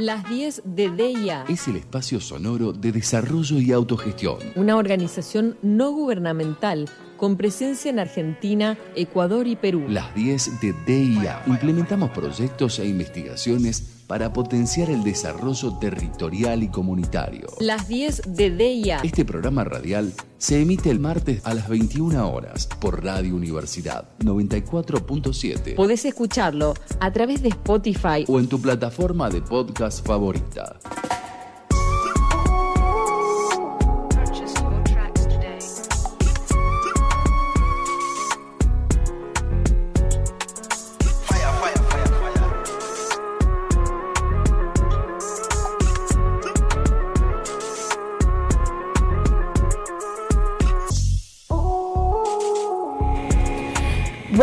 Las 10 de DIA. Es el espacio sonoro de desarrollo y autogestión. Una organización no gubernamental con presencia en Argentina, Ecuador y Perú. Las 10 de DIA. Implementamos proyectos e investigaciones para potenciar el desarrollo territorial y comunitario. Las 10 de DIA. Este programa radial se emite el martes a las 21 horas por Radio Universidad 94.7. Podés escucharlo a través de Spotify o en tu plataforma de podcast favorita.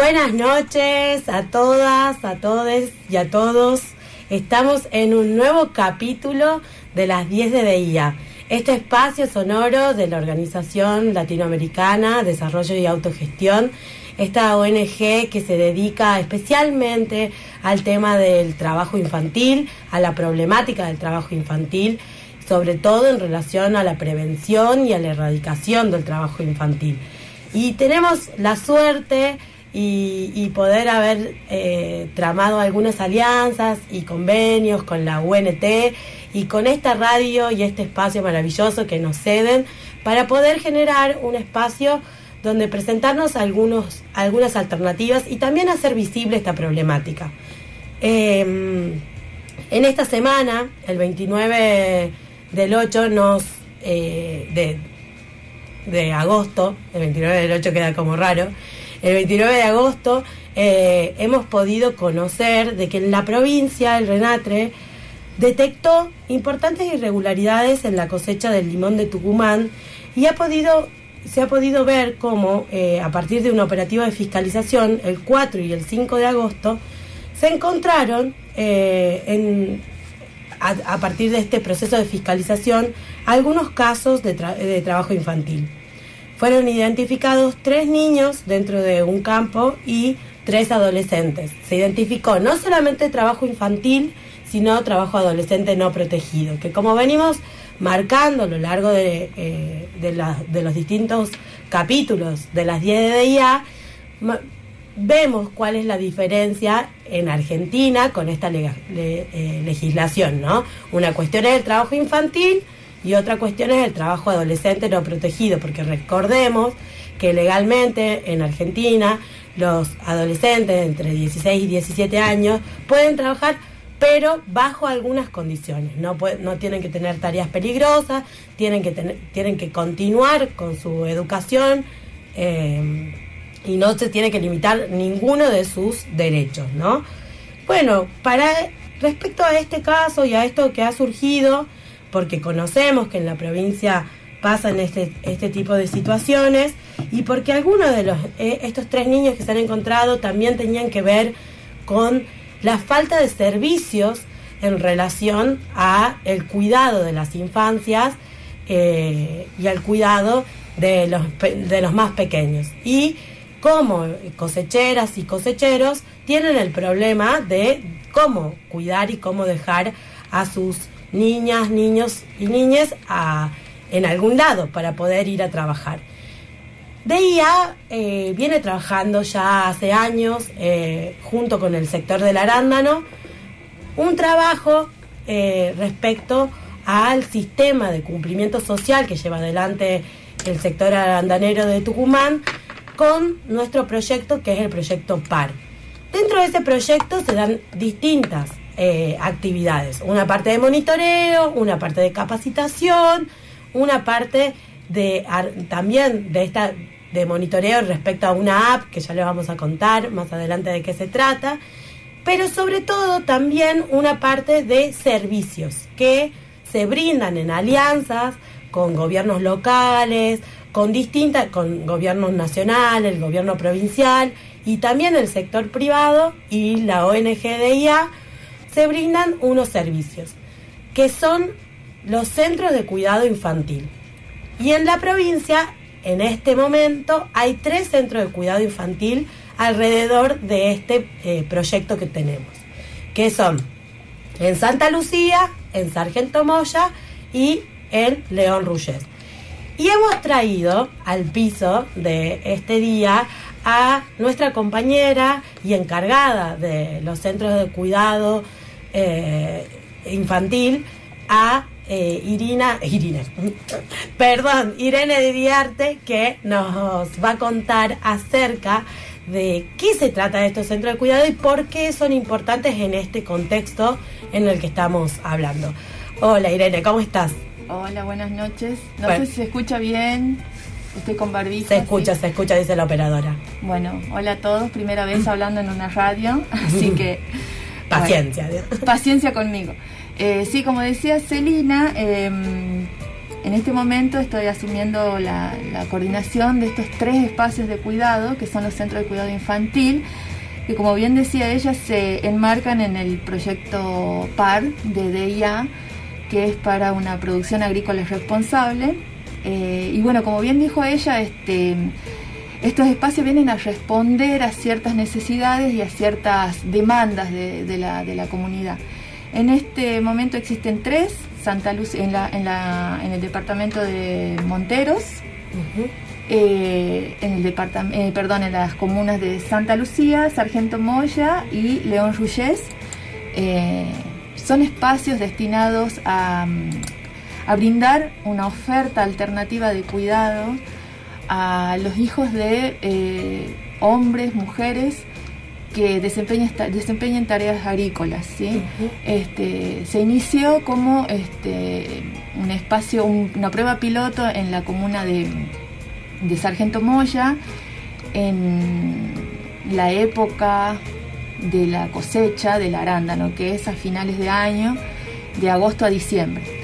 Buenas noches a todas, a todos y a todos. Estamos en un nuevo capítulo de las 10 de DIA, este espacio sonoro de la Organización Latinoamericana Desarrollo y Autogestión, esta ONG que se dedica especialmente al tema del trabajo infantil, a la problemática del trabajo infantil, sobre todo en relación a la prevención y a la erradicación del trabajo infantil. Y tenemos la suerte y, poder haber eh, tramado algunas alianzas y convenios con la UNT y con esta radio y este espacio maravilloso que nos ceden para poder generar un espacio donde presentarnos algunos, algunas alternativas y también hacer visible esta problemática. Em, en esta semana, el 29 del 8, nos, eh, de, de agosto, el 29 del 8 queda como raro, el 29 de agosto, eh, hemos podido conocer de que en la provincia, el Renatre, detectó importantes irregularidades en la cosecha del limón de Tucumán y ha podido, se ha podido ver cómo eh, a partir de un operativo de fiscalización, el 4 y el 5 de agosto, se encontraron eh, a, partir de este proceso de fiscalización algunos casos de trabajo infantil fueron identificados tres niños dentro de un campo y tres adolescentes. Se identificó no solamente trabajo infantil, sino trabajo adolescente no protegido, que como venimos marcando a lo largo de, eh, de, los distintos capítulos de las 10 de DIA, vemos cuál es la diferencia en Argentina con esta eh, legislación, ¿no? Una cuestión es el trabajo infantil, y otra cuestión es el trabajo adolescente no protegido, porque recordemos que legalmente en Argentina los adolescentes entre 16 y 17 años pueden trabajar pero bajo algunas condiciones. No, no tienen que tener tareas peligrosas, tienen que, tener, tienen que continuar con su educación eh, y no se tiene que limitar ninguno de sus derechos, ¿no? Bueno, para respecto a este caso y a esto que ha surgido, porque conocemos que en la provincia pasan este, este tipo de situaciones y porque algunos de los, eh, estos tres niños que se han encontrado también tenían que ver con la falta de servicios en relación a el cuidado de las infancias eh, y al cuidado de los, de los más pequeños. Y como cosecheras y cosecheros tienen el problema de cómo cuidar y cómo dejar a sus niñas, niños y niñas en algún lado para poder ir a trabajar. DIA eh, viene trabajando ya hace años eh, junto con el sector del arándano un trabajo eh, respecto al sistema de cumplimiento social que lleva adelante el sector arandanero de Tucumán con nuestro proyecto que es el proyecto PAR. Dentro de ese proyecto se dan distintas eh, actividades. Una parte de monitoreo, una parte de capacitación, una parte de también de esta de monitoreo respecto a una app que ya le vamos a contar más adelante de qué se trata, pero sobre todo también una parte de servicios que se brindan en alianzas con gobiernos locales, con distintas, con gobiernos nacionales, el gobierno provincial y también el sector privado y la ONG de IA se brindan unos servicios, que son los centros de cuidado infantil. Y en la provincia, en este momento, hay tres centros de cuidado infantil alrededor de este eh, proyecto que tenemos, que son en Santa Lucía, en Sargento Moya y en León Ruyes. Y hemos traído al piso de este día a nuestra compañera y encargada de los centros de cuidado eh, infantil, a eh, Irina, Irina, perdón, Irene Didiarte, que nos va a contar acerca de qué se trata de estos centros de cuidado y por qué son importantes en este contexto en el que estamos hablando. Hola Irene, ¿cómo estás? Hola, buenas noches. No sé si se escucha bien. Estoy con barbijo. Se escucha, se escucha, dice la operadora. Bueno, hola a todos. Primera vez hablando en una radio, así que... paciencia. paciencia conmigo. Eh, sí, como decía Celina, em, en este momento estoy asumiendo la, coordinación de estos tres espacios de cuidado, que son los centros de cuidado infantil, que como bien decía ella, se enmarcan en el proyecto PAR de DIA, que es para una producción agrícola responsable. Eh, y bueno, como bien dijo ella, este, estos espacios vienen a responder a ciertas necesidades y a ciertas demandas de la comunidad. En este momento existen tres, Santa Luz en, la, en, la, en el departamento de Monteros, eh, en el departamento, eh, perdón, en las comunas de Santa Lucía, Sargento Moya y León Ruyés. Eh, son espacios destinados a, a, brindar una oferta alternativa de cuidado a los hijos de hombres, mujeres que desempeñen tareas agrícolas. ¿sí? este, se inició como este, un espacio, una prueba piloto en la comuna de, Sargento Moya, en la época de la cosecha del arándano, que es a finales de año, de agosto a diciembre.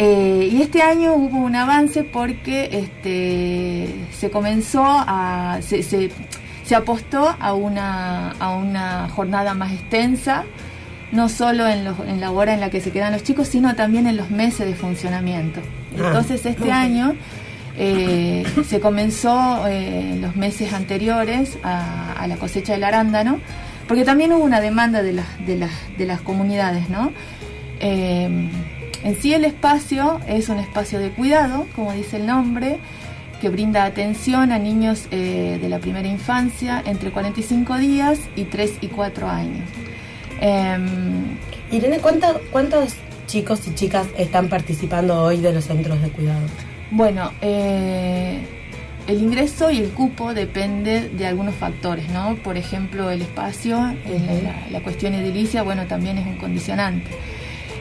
Eh, y este año hubo un avance porque este, se comenzó a se apostó a una, a una jornada más extensa, no solo en, en, la hora en la que se quedan los chicos, sino también en los meses de funcionamiento. Ah. Entonces este año eh, se comenzó eh, en los meses anteriores a, la cosecha del arándano, porque también hubo una demanda de, las, de, las, de las comunidades, ¿no? Eh, en sí el espacio es un espacio de cuidado, como dice el nombre, que brinda atención a niños eh, de la primera infancia entre 45 días y 3 y 4 años. Em, Irene, ¿cuántos chicos y chicas están participando hoy de los centros de cuidado? Bueno, eh, el ingreso y el cupo depende de algunos factores, ¿no? Por ejemplo, el espacio, la, la, cuestión edilicia, bueno, también es un condicionante.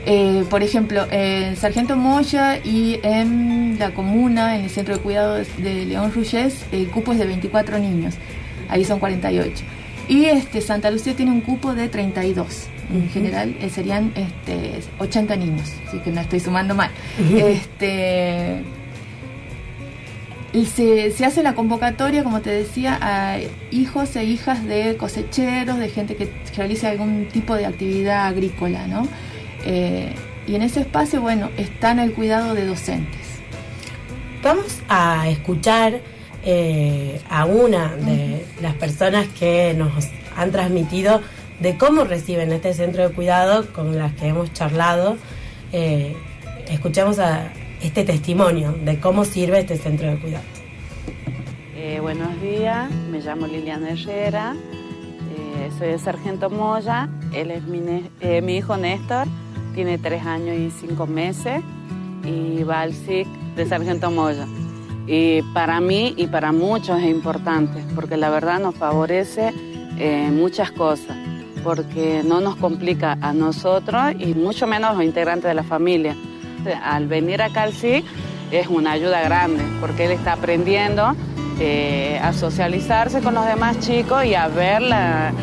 Eh, por ejemplo, en Sargento Moya y en la comuna, en el centro de cuidado de León Ruyés, el cupo es de 24 niños. Ahí son 48. Y este, Santa Lucía tiene un cupo de 32. En general eh, serían este, 80 niños, así que no estoy sumando mal. este, se, se, hace la convocatoria, como te decía, a hijos e hijas de cosecheros, de gente que realice algún tipo de actividad agrícola, ¿no? Eh, y en ese espacio, bueno, están el cuidado de docentes. Vamos a escuchar eh, a una de las personas que nos han transmitido de cómo reciben este centro de cuidado con las que hemos charlado. Eh, escuchamos a este testimonio de cómo sirve este centro de cuidado. buenos días, me llamo Liliana Herrera, soy de Sargento Moya, él es mi hijo Néstor tiene tres años y cinco meses y va al SIC de Sargento Moya. Y para mí y para muchos es importante, porque la verdad nos favorece eh, muchas cosas, porque no nos complica a nosotros y mucho menos a los integrantes de la familia. Al venir acá al SIC es una ayuda grande, porque él está aprendiendo eh, a socializarse con los demás chicos y a ver la,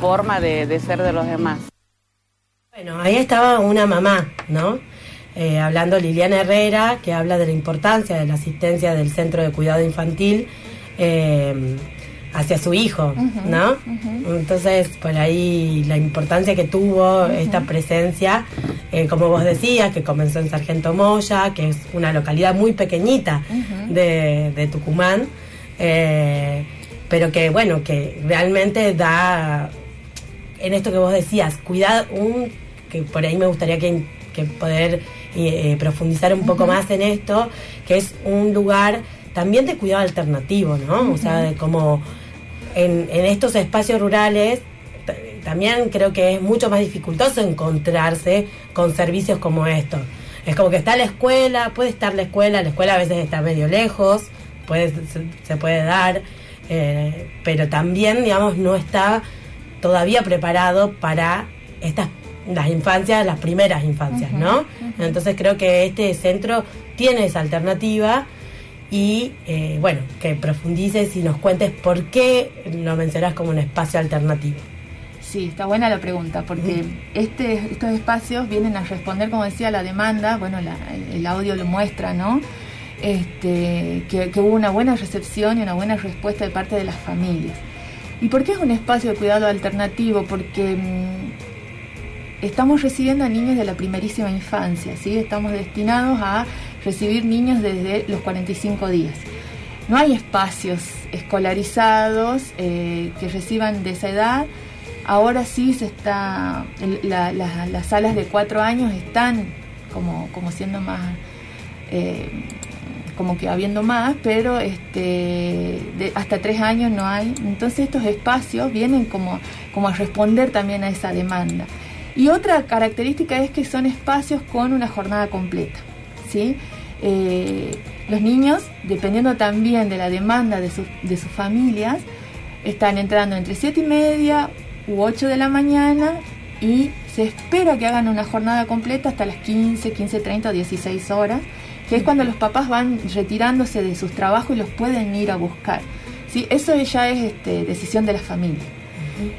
forma de ser de los demás. Bueno, ahí estaba una mamá, ¿no? Eh, hablando Liliana Herrera, que habla de la importancia de la asistencia del Centro de Cuidado Infantil eh, hacia su hijo, ¿no? Entonces, por ahí la importancia que tuvo esta presencia, eh, como vos decías, que comenzó en Sargento Moya, que es una localidad muy pequeñita de, de, Tucumán, pero que, bueno, que realmente da en esto que vos decías, cuidado, un que por ahí me gustaría que, poder eh, profundizar un poco más en esto, que es un lugar también de cuidado alternativo, ¿no? O sea, de como en, en estos espacios rurales también creo que es mucho más dificultoso encontrarse con servicios como estos. Es como que está la escuela, puede estar la escuela, la escuela a veces está medio lejos, puede, se, puede dar, eh, pero también, digamos, no está todavía preparado para estas las infancias, las primeras infancias, ¿no? Entonces creo que este centro tiene esa alternativa y eh, bueno, que profundices y nos cuentes por qué lo mencionas como un espacio alternativo. Sí, está buena la pregunta, porque este, estos espacios vienen a responder, como decía, la demanda, bueno, el, audio lo muestra, ¿no? Este, que, hubo una buena recepción y una buena respuesta de parte de las familias. ¿Y por qué es un espacio de cuidado alternativo? Porque mm, estamos recibiendo a niños de la primerísima infancia, ¿sí? Estamos destinados a recibir niños desde los 45 días. No hay espacios escolarizados eh, que reciban de esa edad Ahora sí se está, las salas de cuatro años están como, como siendo más, eh, como que habiendo más, pero este, hasta tres años no hay. Entonces estos espacios vienen como, como a responder también a esa demanda. Y otra característica es que son espacios con una jornada completa. ¿sí? Eh, los niños, dependiendo también de la demanda de, de sus familias, están entrando entre siete y media, u 8 de la mañana y se espera que hagan una jornada completa hasta las 15, 15, 30 o 16 horas, que es cuando los papás van retirándose de sus trabajos y los pueden ir a buscar. ¿sí? Eso ya es este, decisión de la familia.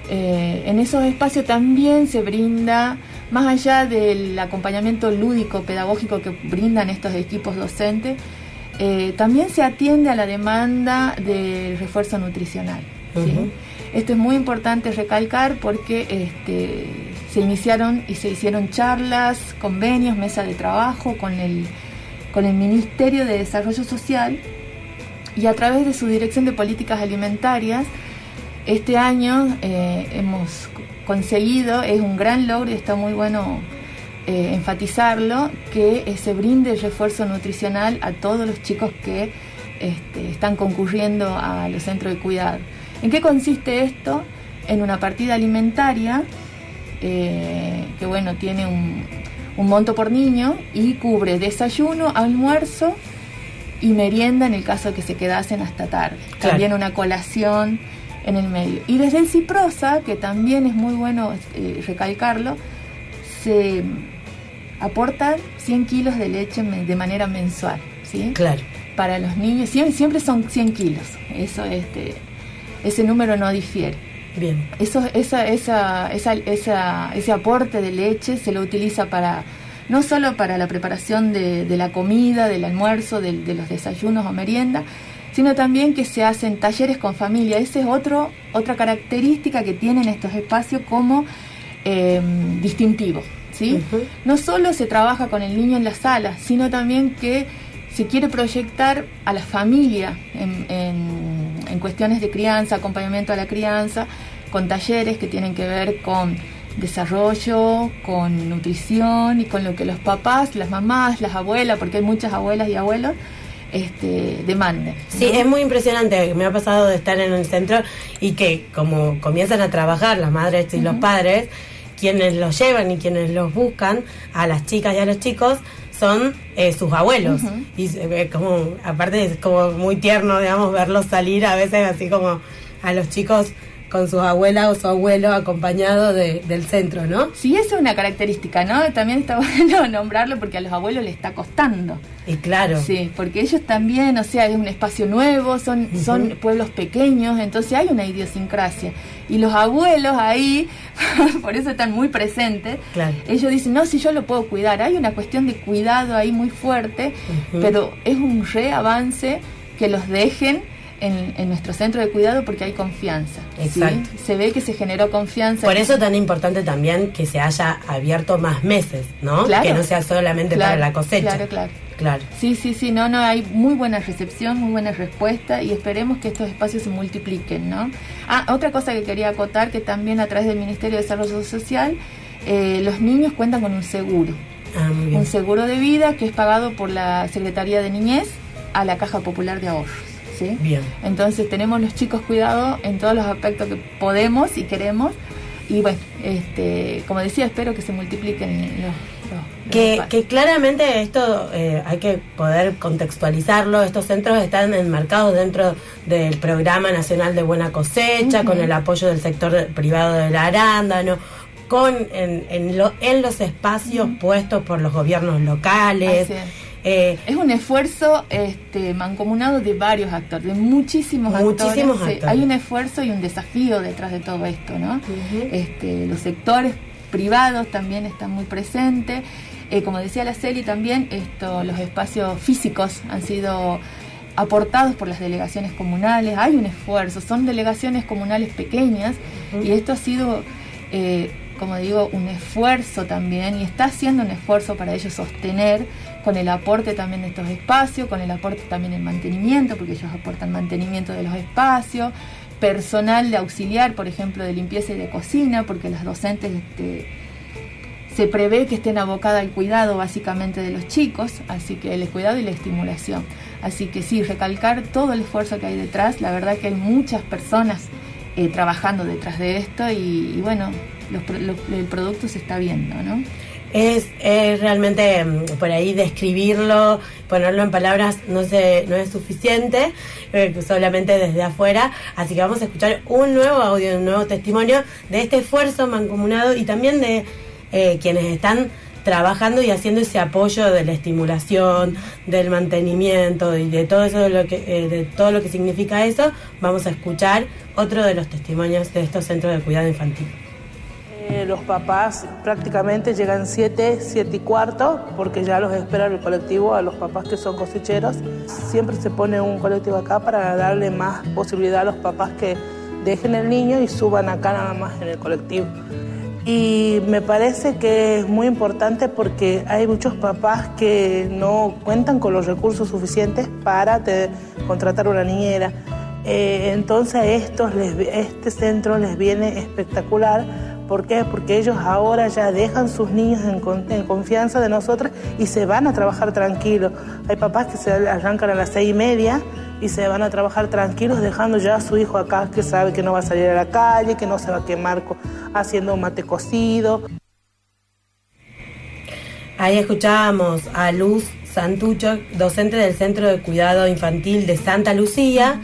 Eh, en esos espacios también se brinda, más allá del acompañamiento lúdico, pedagógico que brindan estos equipos docentes, eh, también se atiende a la demanda de refuerzo nutricional. Esto es muy importante recalcar porque este, se iniciaron y se hicieron charlas, convenios, mesa de trabajo con el, con el Ministerio de Desarrollo Social y a través de su Dirección de Políticas Alimentarias, este año eh, hemos conseguido, es un gran logro y está muy bueno eh, enfatizarlo, que se brinde el refuerzo nutricional a todos los chicos que este, están concurriendo a los centros de cuidado. ¿En qué consiste esto? En una partida alimentaria eh, que bueno, tiene un, monto por niño y cubre desayuno, almuerzo y merienda en el caso de que se quedasen hasta tarde. También una colación en el medio. Y desde el Ciprosa, que también es muy bueno eh, recalcarlo, se aportan 100 kilos de leche de manera mensual. ¿sí? Claro. Para los niños, siempre, siempre son 100 kilos. Eso este, ese número no difiere. Bien. Eso, esa, esa, esa, esa, ese aporte de leche se lo utiliza para no solo para la preparación de, la comida, del almuerzo, de, los desayunos o merienda, sino también que se hacen talleres con familia. Esa es otro, otra característica que tienen estos espacios como em, distintivo. ¿sí? No solo se trabaja con el niño en la sala, sino también que se quiere proyectar a la familia en, en, cuestiones de crianza, acompañamiento a la crianza, con talleres que tienen que ver con desarrollo, con nutrición y con lo que los papás, las mamás, las abuelas, porque hay muchas abuelas y abuelos, este, demanden. Sí, es muy impresionante. Me ha pasado de estar en el centro y que como comienzan a trabajar las madres y los padres, quienes los llevan y quienes los buscan, a las chicas y a los chicos, son eh, sus abuelos. Y se como, aparte es como muy tierno, digamos, verlos salir a veces así como a los chicos con sus abuelas o su abuelo acompañado del centro, ¿no? Sí, eso es una característica, ¿no? También está bueno nombrarlo porque a los abuelos les está costando. Y claro. Sí, porque ellos también, o sea, es un espacio nuevo, son, son pueblos pequeños, entonces hay una idiosincrasia. Y los abuelos ahí, por eso están muy presentes, ellos dicen, no, si yo lo puedo cuidar, hay una cuestión de cuidado ahí muy fuerte, pero es un reavance que los dejen en, nuestro centro de cuidado porque hay confianza. Exacto. Se ve que se generó confianza. Por eso tan importante también que se haya abierto más meses, ¿no? Que no sea solamente para la cosecha. Claro, claro. Claro. Sí, sí, sí, no, no, hay muy buena recepción, muy buena respuesta y esperemos que estos espacios se multipliquen, ¿no? Ah, otra cosa que quería acotar, que también a través del Ministerio de Desarrollo Social eh, los niños cuentan con un seguro. Ah, muy bien. Un seguro de vida que es pagado por la Secretaría de Niñez a la Caja Popular de Ahorros. ¿Sí? Bien. Entonces tenemos los chicos cuidados en todos los aspectos que podemos y queremos. Y bueno, este, como decía, espero que se multipliquen los... Que, que claramente esto eh, hay que poder contextualizarlo. Estos centros están enmarcados dentro del Programa Nacional de Buena Cosecha, con el apoyo del sector privado del arándano, con en, en, lo- en los espacios puestos por los gobiernos locales. Eh, Es un esfuerzo este, mancomunado de varios actores, de muchísimos, Muchísimos actores. Hay un esfuerzo y un desafío detrás de todo esto, ¿no? Este, los sectores privados también están muy presentes. Eh, como decía la Celi también, esto, los espacios físicos han sido aportados por las delegaciones comunales. Hay un esfuerzo, son delegaciones comunales pequeñas y esto ha sido, eh, como digo, un esfuerzo también y está haciendo un esfuerzo para ellos sostener con el aporte también de estos espacios, con el aporte también en mantenimiento, porque ellos aportan mantenimiento de los espacios, personal de auxiliar, por ejemplo, de limpieza y de cocina, porque las docentes este, se prevé que estén abocadas al cuidado básicamente de los chicos, así que el cuidado y la estimulación. Así que sí, recalcar todo el esfuerzo que hay detrás, la verdad que hay muchas personas eh, trabajando detrás de esto y, bueno, los pro- lo- el producto se está viendo, ¿no? Es, es realmente mm, por ahí describirlo, ponerlo en palabras no sé, no es suficiente, eh, solamente desde afuera. Así que vamos a escuchar un nuevo audio, un nuevo testimonio de este esfuerzo mancomunado y también de eh, quienes están trabajando y haciendo ese apoyo de la estimulación, del mantenimiento y de todo eso de lo que eh, de todo lo que significa eso. Vamos a escuchar otro de los testimonios de estos centros de cuidado infantil. Eh, los papás prácticamente llegan 7, 7 y cuarto, porque ya los espera el colectivo a los papás que son cosecheros. Siempre se pone un colectivo acá para darle más posibilidad a los papás que dejen el niño y suban acá nada más en el colectivo. Y me parece que es muy importante porque hay muchos papás que no cuentan con los recursos suficientes para te- contratar una niñera. Eh, entonces estos les, este centro les viene espectacular. ¿Por qué? Porque ellos ahora ya dejan sus niños en, con- en confianza de nosotros y se van a trabajar tranquilos. Hay papás que se arrancan a las seis y media y se van a trabajar tranquilos dejando ya a su hijo acá que sabe que no va a salir a la calle, que no se va a quemar haciendo mate cocido. Ahí escuchábamos a Luz Santucho, docente del Centro de Cuidado Infantil de Santa Lucía,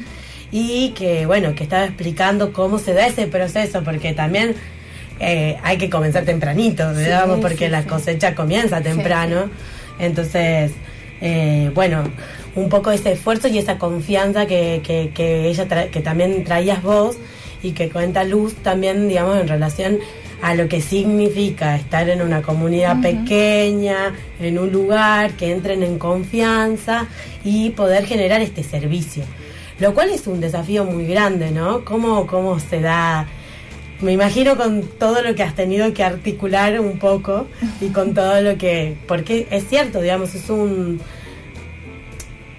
y que, bueno, que estaba explicando cómo se da ese proceso, porque también eh, hay que comenzar tempranito, digamos, Sí, porque sí, la cosecha comienza temprano. Entonces, eh, bueno, un poco ese esfuerzo y esa confianza que, que, que ella tra- que también traías vos y que cuenta Luz también, digamos, en relación a lo que significa estar en una comunidad pequeña, en un lugar, que entren en confianza y poder generar este servicio. Lo cual es un desafío muy grande, ¿no? ¿Cómo, cómo se da? Me imagino con todo lo que has tenido que articular un poco y con todo lo que... Porque es cierto, digamos, es un...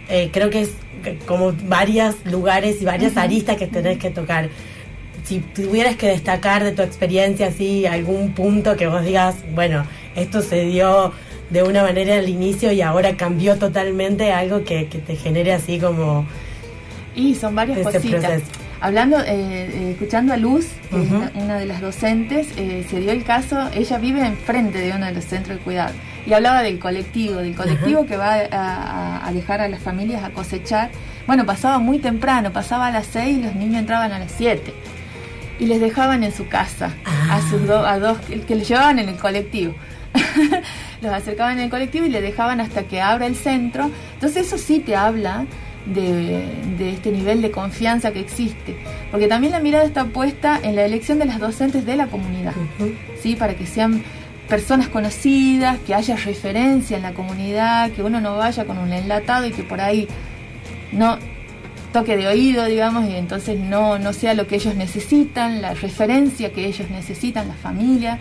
eh, creo que es como varios lugares y varias aristas que tenés que tocar. Si tuvieras que destacar de tu experiencia así algún punto que vos digas, bueno, esto se dio de una manera al inicio y ahora cambió totalmente, algo que, que te genere así como... Y son varias cositas. proceso. Hablando, eh, eh, escuchando a Luz, que es una, una de las docentes, eh, se dio el caso, ella vive enfrente de uno de los centros de cuidado y hablaba del colectivo, del colectivo que va a, a- a dejar a las familias a cosechar. Bueno, pasaba muy temprano, pasaba a las 6 y los niños entraban a las 7 y les dejaban en su casa Ah. a sus do- a dos que, que los llevaban en el colectivo. los acercaban en el colectivo y le dejaban hasta que abra el centro. Entonces eso sí te habla de, de este nivel de confianza que existe. Porque también la mirada está puesta en la elección de las docentes de la comunidad. ¿sí? Para que sean personas conocidas, que haya referencia en la comunidad, que uno no vaya con un enlatado y que por ahí no toque de oído, digamos, y entonces no, no sea lo que ellos necesitan, la referencia que ellos necesitan, la familia.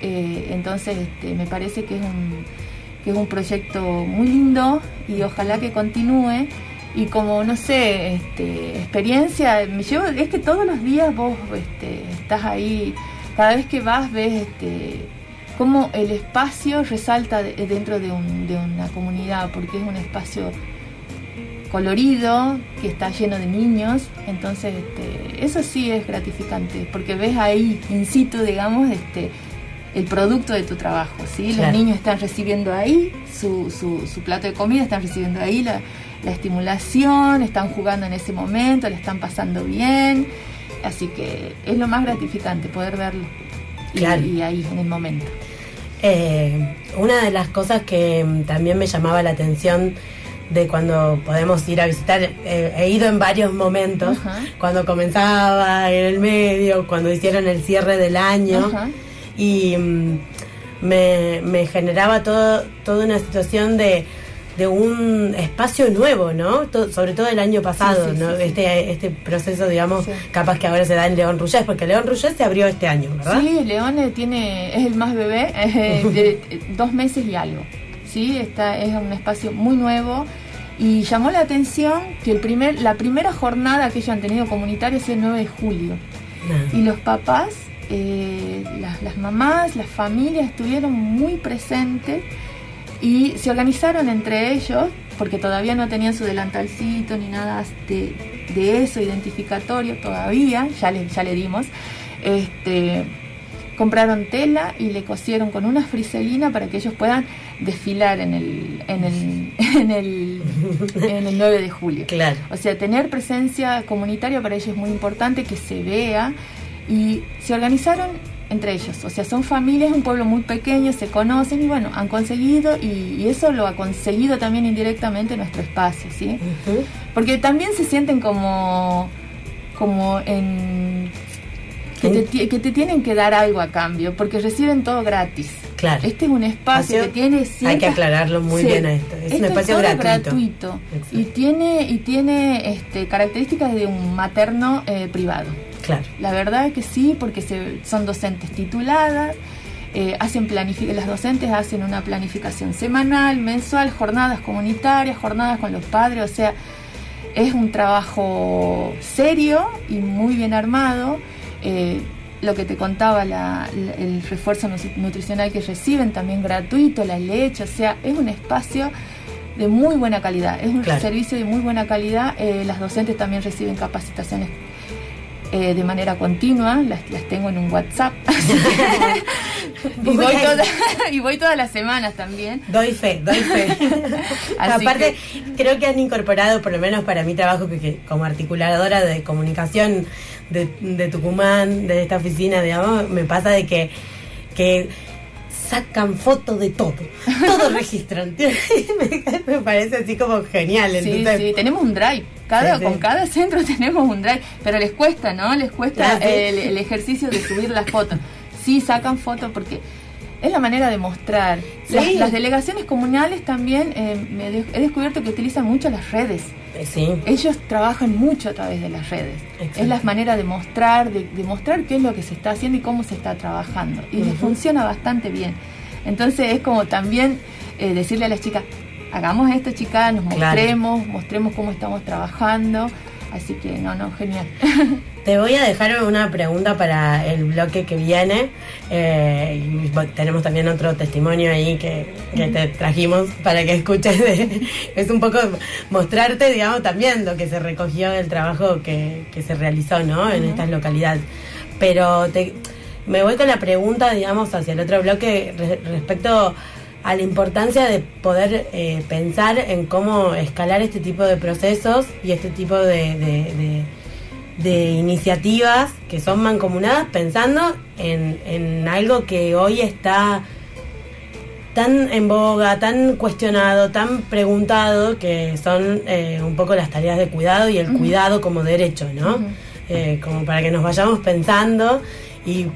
Eh, entonces este, me parece que es, un, que es un proyecto muy lindo y ojalá que continúe. Y como, no sé, este, experiencia, me llevo, es que todos los días vos este, estás ahí, cada vez que vas ves este, cómo el espacio resalta dentro de, una comunidad, porque es un espacio colorido, que está lleno de niños, entonces este, eso sí es gratificante, porque ves ahí, in situ, digamos, este, el producto de tu trabajo, ¿sí? Los niños están recibiendo ahí su, su, plato de comida, están recibiendo ahí la, estimulación, están jugando en ese momento, le están pasando bien, así que es lo más gratificante poder verlo. Y, ahí en el momento. Eh, una de las cosas que también me llamaba la atención de cuando podemos ir a visitar, eh, he ido en varios momentos, cuando comenzaba en el medio, cuando hicieron el cierre del año. Y mm, me, generaba todo, toda una situación de, de un espacio nuevo, ¿no? sobre todo el año pasado, ¿no? este, este proceso, digamos, capaz que ahora se da en León Rullés, porque León Rullés se abrió este año, ¿verdad? Sí, León eh, tiene, es el más bebé, de dos meses y algo. Sí, está, es un espacio muy nuevo y llamó la atención que el primer, la primera jornada que ellos han tenido comunitaria es el 9 de julio. Y los papás eh, las, mamás, las familias estuvieron muy presentes y se organizaron entre ellos, porque todavía no tenían su delantalcito ni nada de, eso identificatorio todavía, ya le, ya le dimos. Este, compraron tela y le cosieron con una friselina para que ellos puedan desfilar en el, en el, en el, en el 9 de julio. Claro. O sea, tener presencia comunitaria para ellos es muy importante, que se vea y se organizaron entre ellos, o sea, son familias, un pueblo muy pequeño, se conocen y bueno, han conseguido y, eso lo ha conseguido también indirectamente nuestro espacio, ¿sí? Porque también se sienten como, como en... Que te, que te, tienen que dar algo a cambio, porque reciben todo gratis. Claro. Este es un espacio que tiene Hay que aclararlo muy bien a esto. Es un espacio gratuito. y tiene y tiene este, características de un materno eh, privado. La verdad es que sí, porque son docentes tituladas, eh, hacen las docentes hacen una planificación semanal, mensual, jornadas comunitarias, jornadas con los padres, o sea, es un trabajo serio y muy bien armado. Eh, lo que te contaba, el refuerzo nutricional que reciben también gratuito, la leche, o sea, es un espacio de muy buena calidad, es un servicio de muy buena calidad. Eh, las docentes también reciben capacitaciones eh, de manera continua, las, tengo en un WhatsApp. y, voy todas las semanas también. Doy fe, doy fe. Aparte, creo que han incorporado, por lo menos para mi trabajo que, como articuladora de comunicación de, de Tucumán, de esta oficina, digamos, me pasa de que, que sacan fotos de todo, todo registran. me, parece así como genial. Sí, sí, tenemos un drive. Cada, Con cada centro tenemos un drive, pero les cuesta, ¿no? Les cuesta ah, el, ejercicio de subir las fotos. Sí, sacan fotos porque es la manera de mostrar. Las, delegaciones comunales también, eh, he descubierto que utilizan mucho las redes. Sí. Ellos trabajan mucho a través de las redes. Es la manera de mostrar, de, mostrar qué es lo que se está haciendo y cómo se está trabajando. Y les funciona bastante bien. Entonces es como también eh, decirle a las chicas, hagamos esto chicas, nos mostremos, mostremos cómo estamos trabajando. Así que no, no, genial. Te voy a dejar una pregunta para el bloque que viene. Eh, tenemos también otro testimonio ahí que, te trajimos para que escuches. es un poco mostrarte, digamos, también lo que se recogió del trabajo que, se realizó ¿no? en estas localidades. Pero me voy con la pregunta, digamos, hacia el otro bloque respecto a la importancia de poder eh, pensar en cómo escalar este tipo de procesos y este tipo de de iniciativas que son mancomunadas pensando en, algo que hoy está tan en boga, tan cuestionado, tan preguntado, que son eh, un poco las tareas de cuidado y el cuidado como derecho, ¿no? Eh, como para que nos vayamos pensando y,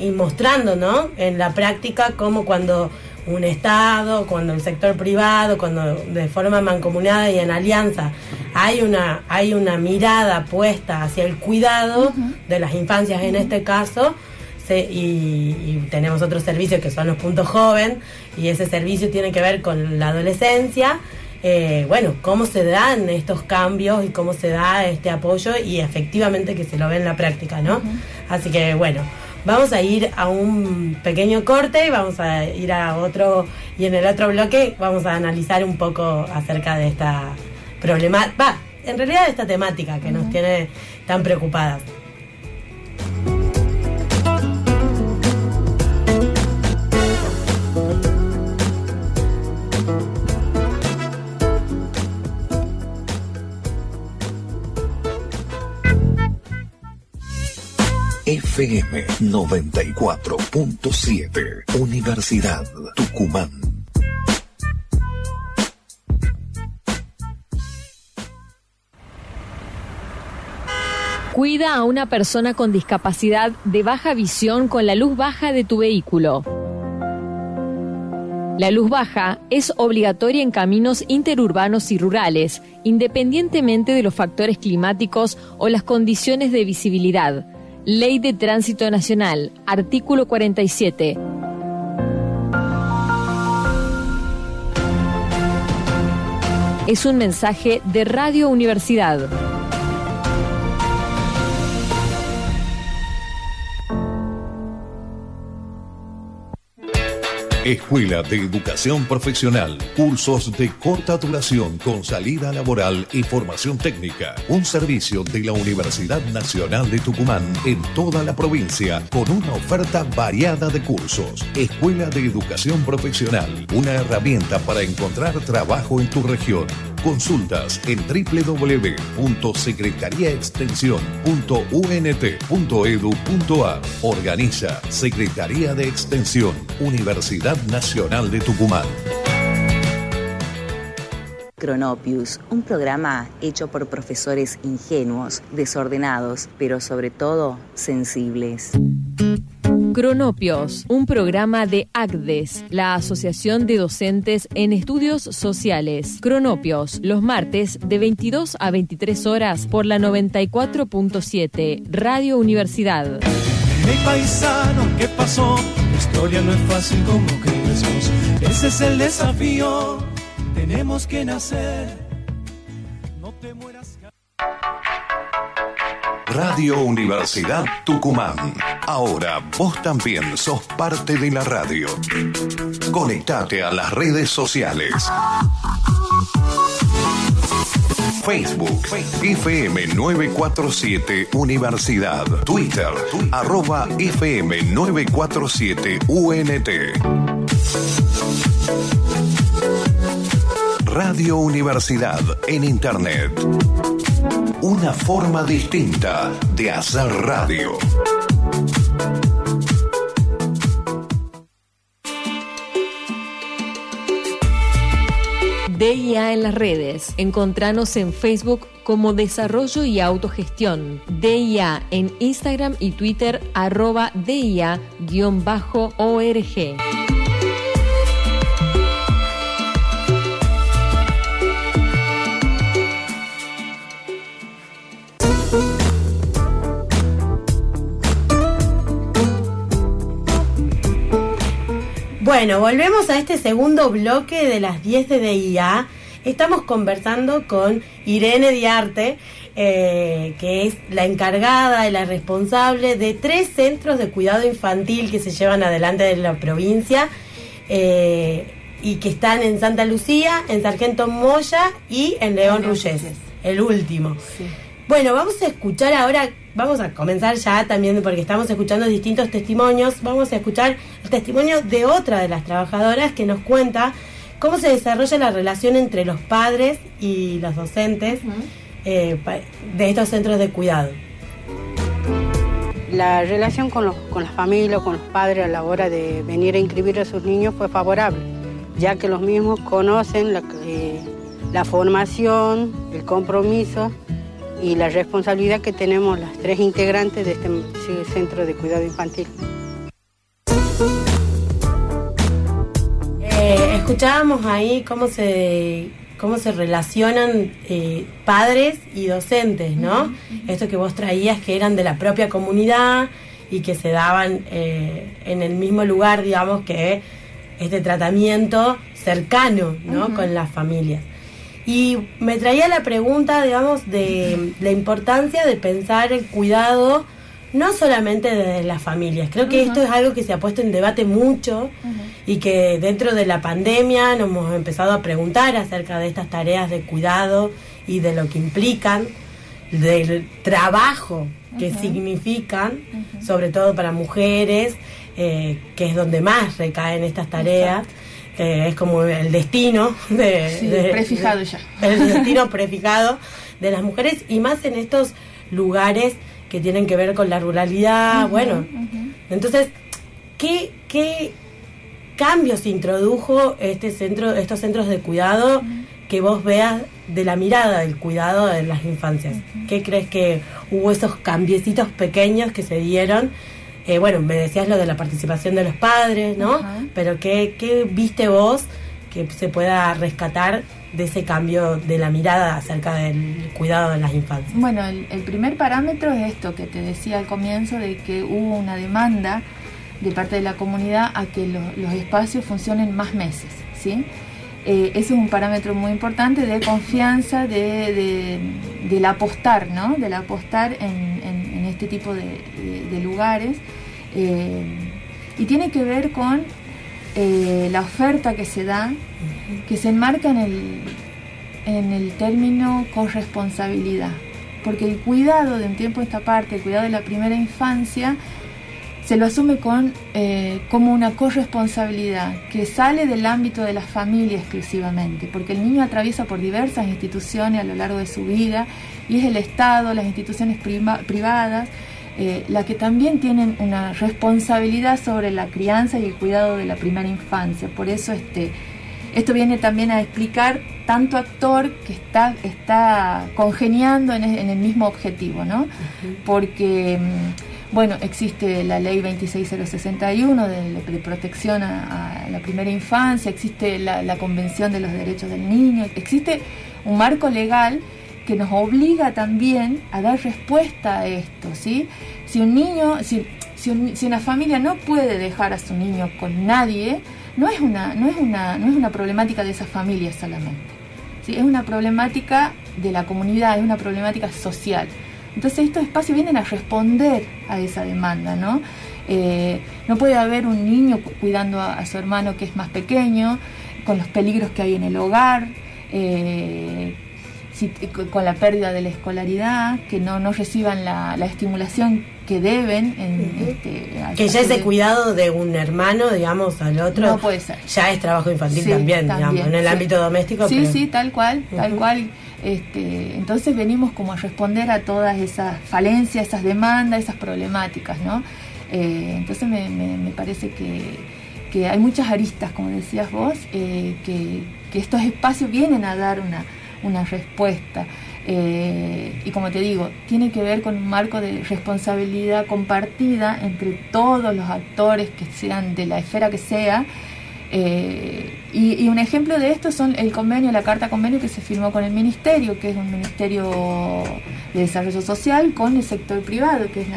y mostrando, ¿no? En la práctica como cuando un Estado, cuando el sector privado, cuando de forma mancomunada y en alianza hay una, hay una mirada puesta hacia el cuidado de las infancias en este caso, y, tenemos otros servicios que son los puntos joven, y ese servicio tiene que ver con la adolescencia. Eh, bueno, cómo se dan estos cambios y cómo se da este apoyo y efectivamente que se lo ve en la práctica, ¿no? Así que bueno, Vamos a ir a un pequeño corte y vamos a ir a otro, y en el otro bloque vamos a analizar un poco acerca de esta problemática, va, en realidad de esta temática que nos tiene tan preocupadas. FM 94.7 Universidad Tucumán. Cuida a una persona con discapacidad de baja visión con la luz baja de tu vehículo. La luz baja es obligatoria en caminos interurbanos y rurales, independientemente de los factores climáticos o las condiciones de visibilidad Ley de Tránsito Nacional, artículo 47. Es un mensaje de Radio Universidad. Escuela de Educación Profesional. Cursos de corta duración con salida laboral y formación técnica. Un servicio de la Universidad Nacional de Tucumán en toda la provincia con una oferta variada de cursos. Escuela de Educación Profesional. Una herramienta para encontrar trabajo en tu región. Consultas en www.secretariaextensión.unt.edu.ar. Organiza Secretaría de Extensión, Universidad Nacional de Tucumán. Cronopius, un programa hecho por profesores ingenuos, desordenados, pero sobre todo sensibles. Cronopios, un programa de ACDES, la Asociación de Docentes en Estudios Sociales. Cronopios, los martes de 22 a 23 horas por la 94.7, Radio Universidad. Mi paisano, ¿qué pasó? La historia no es fácil como creemos. Ese es el desafío. Tenemos que nacer. No te mueras. Radio Universidad Tucumán. Ahora vos también sos parte de la radio. Conectate a las redes sociales. Facebook, FM 947 Universidad. Twitter, arroba FM 947 UNT. Radio Universidad en Internet. Una forma distinta de hacer radio. DIA en las redes. Encontranos en Facebook como Desarrollo y Autogestión. DIA en Instagram y Twitter arroba DIA-ORG. Bueno, volvemos a este segundo bloque de las 10 de DIA. Estamos conversando con Irene Diarte, eh, que es la encargada y la responsable de tres centros de cuidado infantil que se llevan adelante de la provincia eh, y que están en Santa Lucía, en Sargento Moya y en León Ruyés, el último. Bueno, vamos a escuchar ahora, vamos a comenzar ya también porque estamos escuchando distintos testimonios, vamos a escuchar el testimonio de otra de las trabajadoras que nos cuenta cómo se desarrolla la relación entre los padres y los docentes eh, de estos centros de cuidado. La relación con, los, con la familia, con los padres a la hora de venir a inscribir a sus niños fue favorable, ya que los mismos conocen la, eh, la formación, el compromiso y la responsabilidad que tenemos las tres integrantes de este centro de cuidado infantil. Eh, escuchábamos ahí cómo se cómo se relacionan eh, padres y docentes, ¿no? Esto que vos traías que eran de la propia comunidad y que se daban eh, en el mismo lugar, digamos, que este tratamiento cercano, ¿no? Con las familias. Y me traía la pregunta, digamos, de la importancia de pensar el cuidado no solamente desde las familias. Creo que esto es algo que se ha puesto en debate mucho y que dentro de la pandemia nos hemos empezado a preguntar acerca de estas tareas de cuidado y de lo que implican, del trabajo que significan, sobre todo para mujeres, eh, que es donde más recaen estas tareas. Que es como el destino de, prefijado ya. El destino prefijado de las mujeres y más en estos lugares que tienen que ver con la ruralidad, bueno. Entonces, ¿qué, ¿qué cambios introdujo este centro, estos centros de cuidado que vos veas de la mirada del cuidado de las infancias? ¿Qué crees que hubo esos cambiecitos pequeños que se dieron? Eh, bueno, me decías lo de la participación de los padres, ¿no? Pero ¿qué, ¿qué viste vos que se pueda rescatar de ese cambio de la mirada acerca del cuidado de las infancias? Bueno, el, primer parámetro es esto que te decía al comienzo, de que hubo una demanda de parte de la comunidad a que los espacios funcionen más meses, ¿sí? Eh, ese es un parámetro muy importante de confianza, de, del apostar, ¿no? Del apostar en, este tipo de, lugares. Eh, y tiene que ver con eh, la oferta que se da, que se enmarca en el, en el término corresponsabilidad. Porque el cuidado de un tiempo esta parte, el cuidado de la primera infancia, se lo asume con, eh, como una corresponsabilidad que sale del ámbito de la familia exclusivamente, porque el niño atraviesa por diversas instituciones a lo largo de su vida y es el Estado, las instituciones privadas, eh, las que también tienen una responsabilidad sobre la crianza y el cuidado de la primera infancia. Por eso este, esto viene también a explicar tanto actor que está, está congeniando en el, mismo objetivo, ¿no? Porque, mm, bueno, existe la ley 26061 de, de protección a, la primera infancia, existe la, la Convención de los Derechos del Niño, existe un marco legal que nos obliga también a dar respuesta a esto, ¿sí? Si un niño, si, si, una familia no puede dejar a su niño con nadie, no es una, no es una, no es una problemática de esa familia solamente, ¿sí? Es una problemática de la comunidad, es una problemática social. Entonces estos espacios vienen a responder a esa demanda, ¿no? Eh, no puede haber un niño cuidando a, su hermano que es más pequeño, con los peligros que hay en el hogar, eh, con la pérdida de la escolaridad, que no, no reciban la, estimulación que deben. En, este, que ya ese cuidado de un hermano, digamos, al otro, no puede ser. ya es trabajo infantil también, digamos, en el ámbito doméstico. Sí, sí, tal cual, tal cual. Este, entonces venimos como a responder a todas esas falencias, esas demandas, esas problemáticas, ¿no? Eh, entonces me, me, parece que, hay muchas aristas, como decías vos, eh, que, que estos espacios vienen a dar una, una respuesta. Eh, y como te digo, tiene que ver con un marco de responsabilidad compartida entre todos los actores que sean de la esfera que sea. Eh, y, un ejemplo de esto son el convenio, la carta convenio que se firmó con el ministerio, que es un ministerio de desarrollo social, con el sector privado, que es la,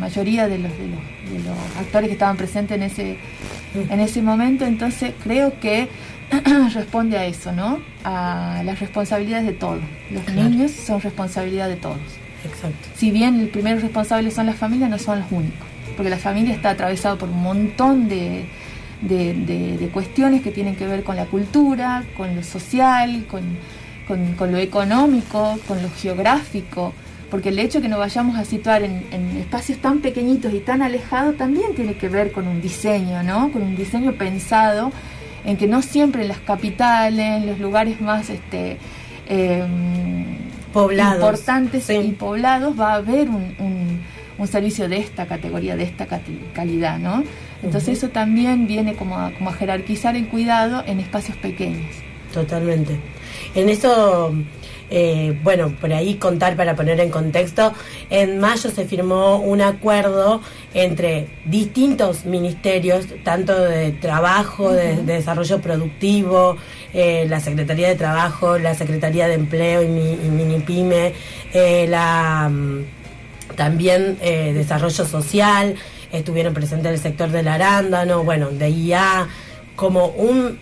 mayoría de los, de los, de los actores que estaban presentes en ese, en ese momento. Entonces creo que responde a eso, ¿no? A las responsabilidades de todos. Los niños son responsabilidad de todos. Exacto. Si bien el primer responsable son las familias, no son los únicos. Porque la familia está atravesada por un montón de, de, cuestiones que tienen que ver con la cultura, con lo social, con, con, lo económico, con lo geográfico. Porque el hecho de que nos vayamos a situar en, en, espacios tan pequeñitos y tan alejados también tiene que ver con un diseño, ¿no? Con un diseño pensado en que no siempre en las capitales, en los lugares más este, em, poblados. importantes y poblados, va a haber un, servicio de esta categoría, de esta calidad, ¿no? Entonces eso también viene como a, como a jerarquizar el cuidado en espacios pequeños. Totalmente. En eso eh, bueno, por ahí contar para poner en contexto, en mayo se firmó un acuerdo entre distintos ministerios, tanto de trabajo, de, desarrollo productivo, eh, la Secretaría de Trabajo, la Secretaría de Empleo y, Minipyme, eh, la, mm, también desarrollo social, estuvieron presentes el sector del arándano, bueno, de IA, como un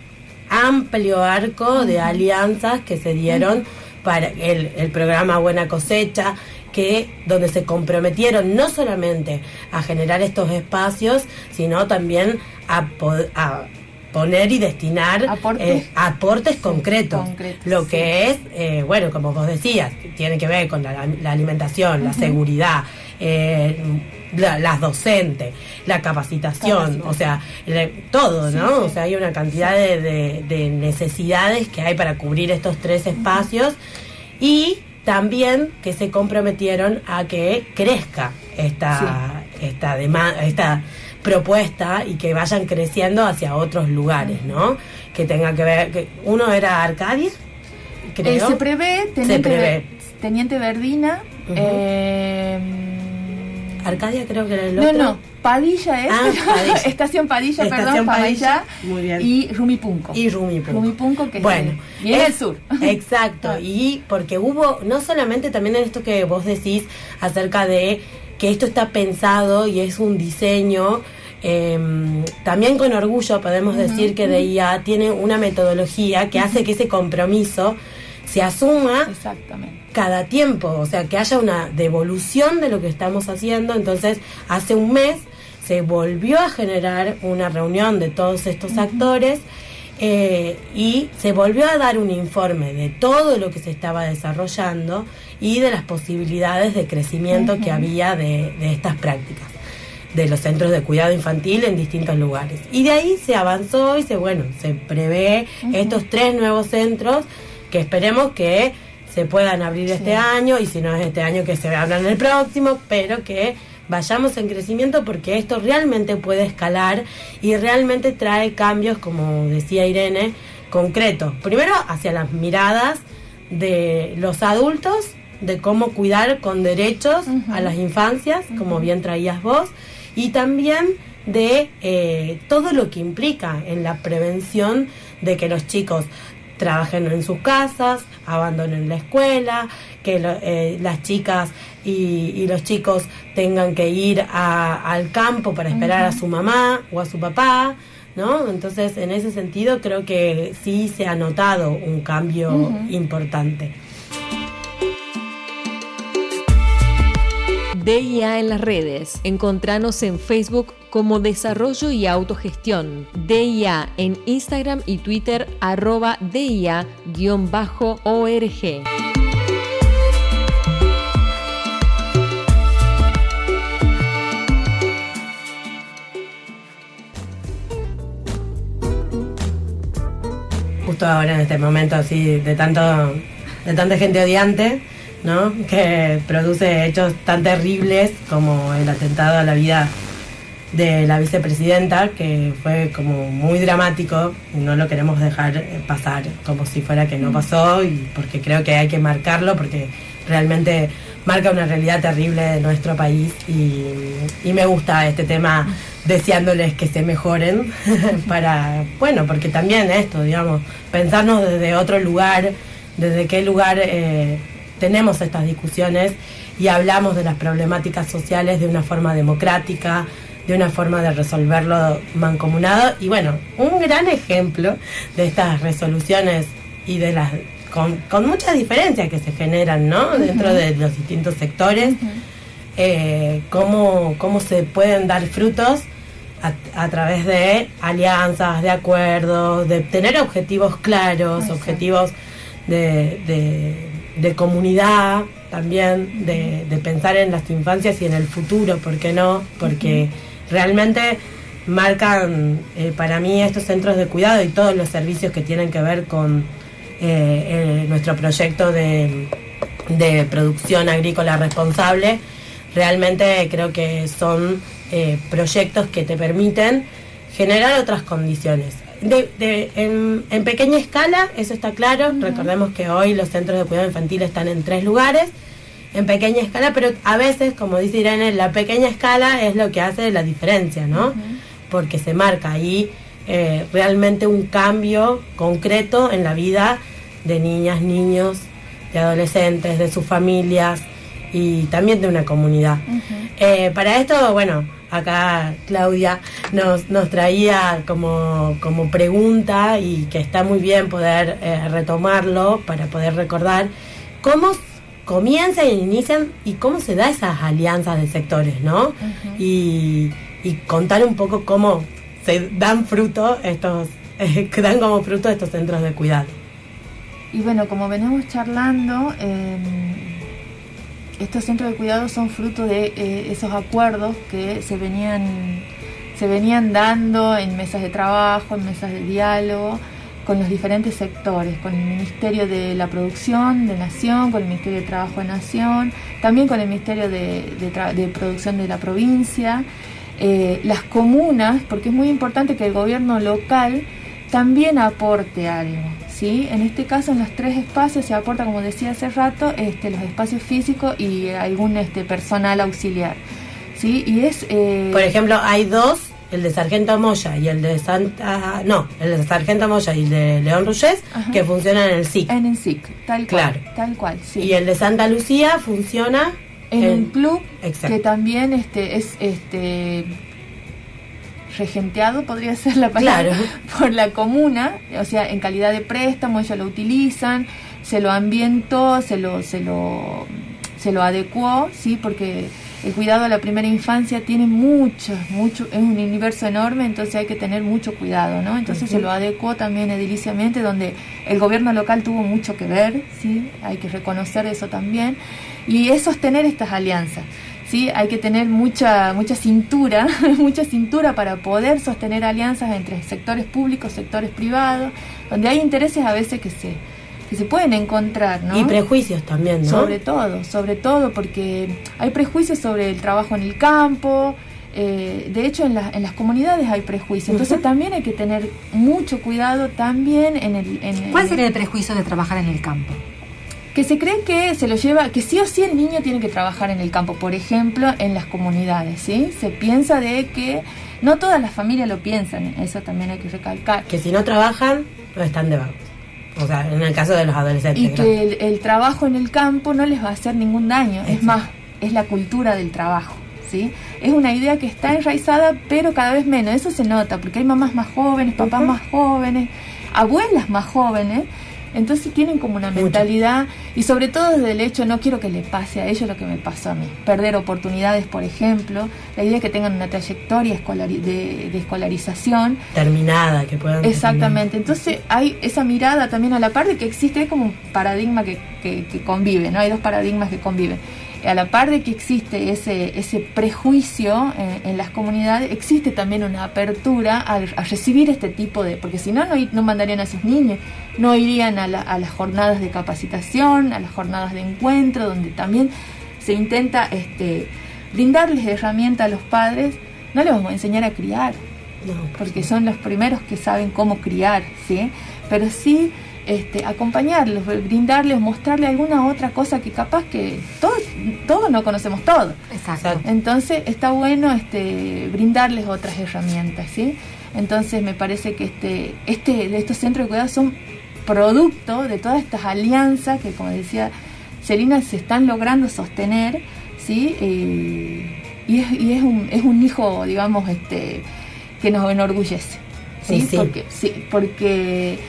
amplio arco de alianzas que se dieron para el, programa Buena Cosecha, que donde se comprometieron no solamente a generar estos espacios, sino también a, a poner y destinar aportes, eh, concretos, Lo que es, eh, bueno, como vos decías, tiene que ver con la, alimentación, la seguridad, eh, las docentes, la capacitación, o sea, todo, ¿no? O sea, hay una cantidad de, necesidades que hay para cubrir estos tres espacios y también que se comprometieron a que crezca esta, esta demanda, esta propuesta y que vayan creciendo hacia otros lugares, ¿no? Que tenga que ver, que uno era Arcadia, creo. Eh, se prevé, Teniente, Teniente Verdina, eh, Arcadia creo que era el otro. No, no, Padilla es. Ah, Estación Padilla, perdón, Padilla. Muy bien. Y Rumipunco. Y Rumipunco. Rumipunco, que bueno, es, el sur. Exacto. y porque hubo, no solamente también en esto que vos decís acerca de que esto está pensado y es un diseño. Em, también con orgullo podemos decir que DIA tiene una metodología que hace que ese compromiso se asuma Exactamente. Cada tiempo, o sea, que haya una devolución de lo que estamos haciendo. Entonces, hace un mes se volvió a generar una reunión de todos estos actores eh, y se volvió a dar un informe de todo lo que se estaba desarrollando y de las posibilidades de crecimiento que había de, estas prácticas de los centros de cuidado infantil en distintos lugares. Y de ahí se avanzó y se, bueno, se prevé estos tres nuevos centros que esperemos que se puedan abrir este año y si no es este año que se abran el próximo, pero que vayamos en crecimiento porque esto realmente puede escalar y realmente trae cambios, como decía Irene, concretos. Primero hacia las miradas de los adultos de cómo cuidar con derechos a las infancias, como bien traías vos, y también de eh, todo lo que implica en la prevención de que los chicos trabajen en sus casas, abandonen la escuela, que eh, las chicas y, los chicos tengan que ir al campo para esperar a su mamá o a su papá, ¿no? Entonces, en ese sentido, creo que sí se ha notado un cambio importante. DIA en las redes. Encontranos en Facebook como Desarrollo y Autogestión. DIA en Instagram y Twitter arroba DIA-ORG. Justo ahora en este momento así de tanto de tanta gente odiante ¿no? que produce hechos tan terribles como el atentado a la vida de la vicepresidenta, que fue como muy dramático, no lo queremos dejar pasar como si fuera que no mm. pasó, y porque creo que hay que marcarlo, porque realmente marca una realidad terrible de nuestro país y, y me gusta este tema deseándoles que se mejoren para, bueno, porque también esto, digamos, pensarnos desde otro lugar, desde qué lugar eh, tenemos estas discusiones y hablamos de las problemáticas sociales de una forma democrática, de una forma de resolverlo mancomunado. Y bueno, un gran ejemplo de estas resoluciones y de las con, muchas diferencias que se generan ¿no? dentro de los distintos sectores, eh, cómo, se pueden dar frutos a, través de alianzas, de acuerdos, de tener objetivos claros, objetivos de de comunidad también, de, pensar en las infancias y en el futuro, ¿por qué no? Porque realmente marcan eh, para mí estos centros de cuidado y todos los servicios que tienen que ver con eh, nuestro proyecto de, de, producción agrícola responsable, realmente creo que son eh, proyectos que te permiten generar otras condiciones de, en, pequeña escala, eso está claro. Recordemos que hoy los centros de cuidado infantil están en tres lugares, en pequeña escala, pero a veces, como dice Irene, la pequeña escala es lo que hace la diferencia, ¿no? Porque se marca ahí eh, realmente un cambio concreto en la vida de niñas, niños, de adolescentes, de sus familias y también de una comunidad. Eh, para esto, bueno, acá Claudia nos, nos traía como, como, pregunta y que está muy bien poder eh, retomarlo para poder recordar cómo, comienzan y inician y cómo se da esas alianzas de sectores, ¿no? y, y contar un poco cómo se dan fruto estos, que dan como fruto estos centros de cuidado. Y bueno, como venimos charlando, em, estos centros de cuidado son fruto de eh, esos acuerdos que se venían, se venían dando en mesas de trabajo, en mesas de diálogo con los diferentes sectores, con el Ministerio de la Producción de Nación, con el Ministerio de Trabajo de Nación, también con el Ministerio de, Producción de la provincia, eh, las comunas, porque es muy importante que el gobierno local también aporte algo. ¿Sí? En este caso, en los tres espacios se aporta, como decía hace rato, este, los espacios físicos y algún este, personal auxiliar. ¿sí? Y es, eh, Por ejemplo, hay dos, el de Sargento Moya y el de Santa... No, el de Sargento Moya y el de León Rullés, que funcionan en el SIC. En el SIC, tal cual. Tal cual, sí. Y el de Santa Lucía funciona... En, un club que también este, es... este regenteado, podría ser la palabra, por la comuna, o sea, en calidad de préstamo, ellos lo utilizan, se lo ambientó, se lo, se lo, se lo adecuó, ¿sí? Porque el cuidado de la primera infancia tiene mucho, mucho, es un universo enorme, entonces hay que tener mucho cuidado, ¿no? Entonces se lo adecuó también ediliciamente, donde el gobierno local tuvo mucho que ver, ¿sí? Hay que reconocer eso también, y es sostener estas alianzas. ¿Sí? Hay que tener mucha, mucha cintura, mucha cintura para poder sostener alianzas entre sectores públicos, sectores privados, donde hay intereses a veces que se, que se pueden encontrar, ¿no? Y prejuicios también, ¿no? Sobre todo, sobre todo porque hay prejuicios sobre el trabajo en el campo, eh, de hecho en, en, las comunidades hay prejuicios, entonces también hay que tener mucho cuidado también en el... En, ¿Cuál sería el prejuicio de trabajar en el campo? Que se cree que se lo lleva, que sí o sí el niño tiene que trabajar en el campo, por ejemplo, en las comunidades, ¿sí? Se piensa de que no todas las familias lo piensan, eso también hay que recalcar. Que si no trabajan, no están de. O sea, en el caso de los adolescentes. Y que el, trabajo en el campo no les va a hacer ningún daño, es más, es la cultura del trabajo. ¿Sí? Es una idea que está enraizada, pero cada vez menos. Eso se nota, porque hay mamás más jóvenes, papás más jóvenes, abuelas más jóvenes, entonces tienen como una mentalidad y sobre todo desde el hecho no quiero que le pase a ellos lo que me pasó a mí. Perder oportunidades, por ejemplo, la idea de que tengan una trayectoria de, escolarización. Terminada, que puedan... Exactamente, entonces hay esa mirada también a la par de que existe como un paradigma que, que convive, ¿no? Hay dos paradigmas que conviven a la par de que existe ese, ese prejuicio eh, en, las comunidades, existe también una apertura a, recibir este tipo de, porque si no, no, mandarían a sus niños, no irían a, las jornadas de capacitación, a las jornadas de encuentro, donde también se intenta este, brindarles herramientas a los padres, no les vamos a enseñar a criar, porque son los primeros que saben cómo criar, ¿sí? Pero sí este, acompañarlos, brindarles, mostrarles alguna otra cosa que capaz que todos, todos no conocemos todo. Exacto. Entonces está bueno este, brindarles otras herramientas, ¿sí? Entonces me parece que este, este, estos centros de cuidado son producto de todas estas alianzas que, como decía Celina, se están logrando sostener, ¿sí? Eh, y es, y es, un, es un hijo, digamos, este, que nos enorgullece, ¿sí? sí. Porque, sí, porque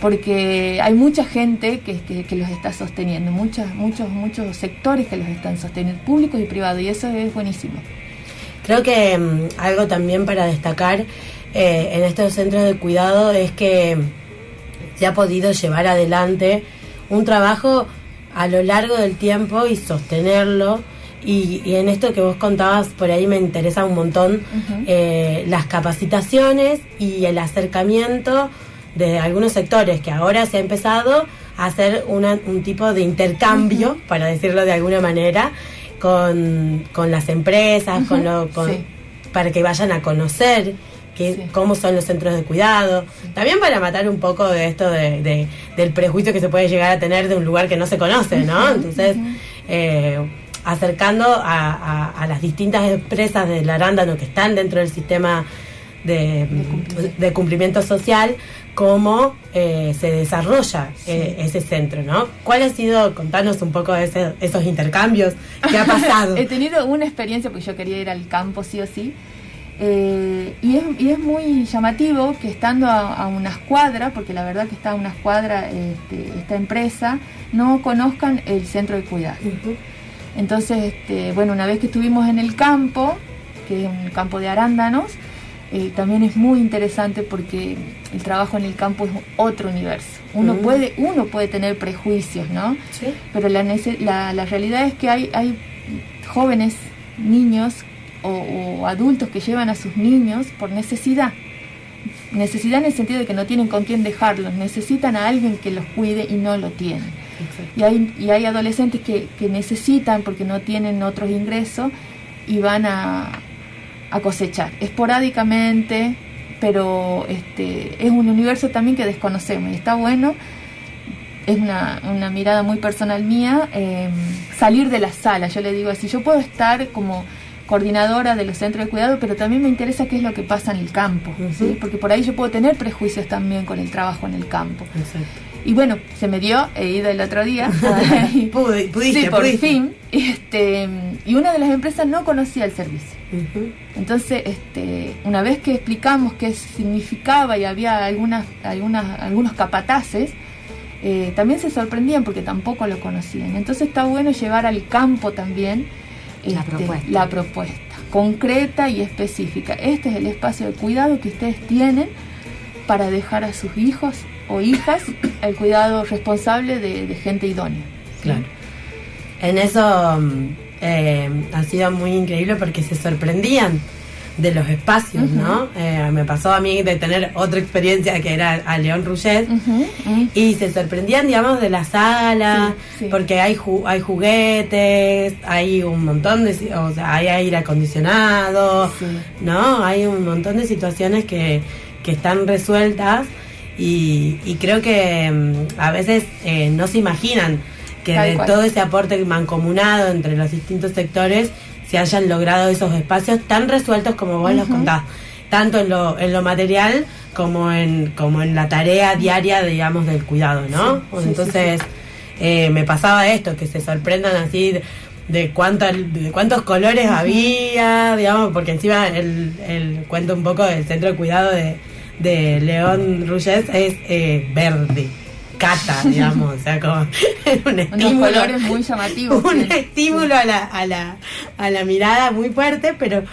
porque hay mucha gente que, que, los está sosteniendo, muchos, muchos, muchos sectores que los están sosteniendo, públicos y privados, y eso es buenísimo. Creo que mm, algo también para destacar eh, en estos centros de cuidado es que se ha podido llevar adelante un trabajo a lo largo del tiempo y sostenerlo. Y, en esto que vos contabas, por ahí me interesa un montón eh, las capacitaciones y el acercamiento de algunos sectores que ahora se ha empezado a hacer un tipo de intercambio, para decirlo de alguna manera, con, las empresas, con lo, para que vayan a conocer que, cómo son los centros de cuidado, también para matar un poco de esto de, del prejuicio que se puede llegar a tener de un lugar que no se conoce, ¿no? Entonces, eh, acercando a, a, las distintas empresas del arándano que están dentro del sistema de, de, cumplimiento social cómo eh, se desarrolla eh, ese centro, ¿no? ¿Cuál ha sido, contanos un poco de esos intercambios, qué ha pasado? He tenido una experiencia, porque yo quería ir al campo sí o sí, Eh, y, es, y, es, muy llamativo que estando a, a, unas cuadras, porque la verdad que está a unas cuadras este, esta empresa, no conozcan el centro de cuidado. Entonces, este, bueno, una vez que estuvimos en el campo, que es un campo de arándanos, eh, también es muy interesante porque el trabajo en el campo es otro universo. Uno, Mm. puede, uno puede tener prejuicios, ¿no? Sí. Pero la, la, la realidad es que hay, hay jóvenes, niños o, o adultos que llevan a sus niños por necesidad. Necesidad en el sentido de que no tienen con quién dejarlos, necesitan a alguien que los cuide y no lo tienen. Y hay, y hay adolescentes que, que necesitan porque no tienen otros ingresos y van a, a cosechar esporádicamente, pero este, es un universo también que desconocemos y está bueno. Es una, una mirada muy personal mía, eh, salir de la sala, yo le digo así, yo puedo estar como coordinadora de los centros de cuidado, pero también me interesa qué es lo que pasa en el campo, ¿sí? porque por ahí yo puedo tener prejuicios también con el trabajo en el campo. Y bueno, se me dio, he ido el otro día. Pude- pudiste, sí, por pudiste. fin. Este, y una de las empresas no conocía el servicio. Entonces, este, una vez que explicamos qué significaba y había algunas, algunas, algunos capataces, eh, también se sorprendían porque tampoco lo conocían. Entonces está bueno llevar al campo también La este, propuesta. la propuesta, concreta y específica. Este es el espacio de cuidado que ustedes tienen para dejar a sus hijos o hijas el cuidado responsable de, de gente idónea. Claro. En eso mm, eh, ha sido muy increíble porque se sorprendían de los espacios, ¿no? Eh, me pasó a mí de tener otra experiencia que era a León Rouget. Y se sorprendían, digamos, de la sala, porque hay ju- hay juguetes, hay un montón de, o sea, hay aire acondicionado, ¿no? Hay un montón de situaciones que, que están resueltas y, y creo que mm, a veces eh, no se imaginan que Tal de cual. todo ese aporte mancomunado entre los distintos sectores se hayan logrado esos espacios tan resueltos como vos los contás, tanto en lo, en lo material como en, como en la tarea diaria, digamos, del cuidado, ¿no? Sí, sí, Entonces, eh, me pasaba esto, que se sorprendan así de, de cuántos colores había, digamos, porque encima el, el cuento un poco del centro de cuidado de, de León Ruyes es eh, verde, cata, digamos, o sea, como un Unos estímulo colores muy llamativos. un sí. estímulo a la, a la, a la mirada muy fuerte, pero,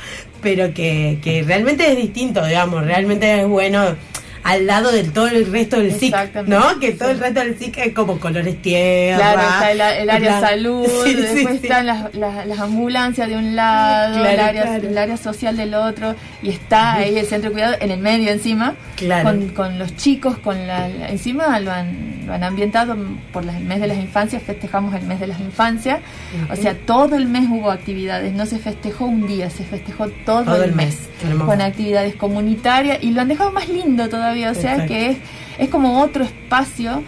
pero que, que realmente es distinto, digamos, realmente es bueno al lado de todo el resto del SIC, ¿no? Que todo el resto del SIC es como colores tierra. Claro, está el, el área plan- salud, Sí, después sí. están las, las, las ambulancias de un lado, Claro, el, área, claro. el área social del otro, y está ahí el centro de cuidado en el medio encima, Claro. con, con los chicos, con la, la- encima lo han, lo han ambientado por las- el mes de las infancias, festejamos el mes de las infancias, o sea, todo el mes hubo actividades, no se festejó un día, se festejó todo, Todo el el mes, mes. Qué hermoso. con actividades comunitarias, y lo han dejado más lindo todavía, o sea Exacto. que es, es como otro espacio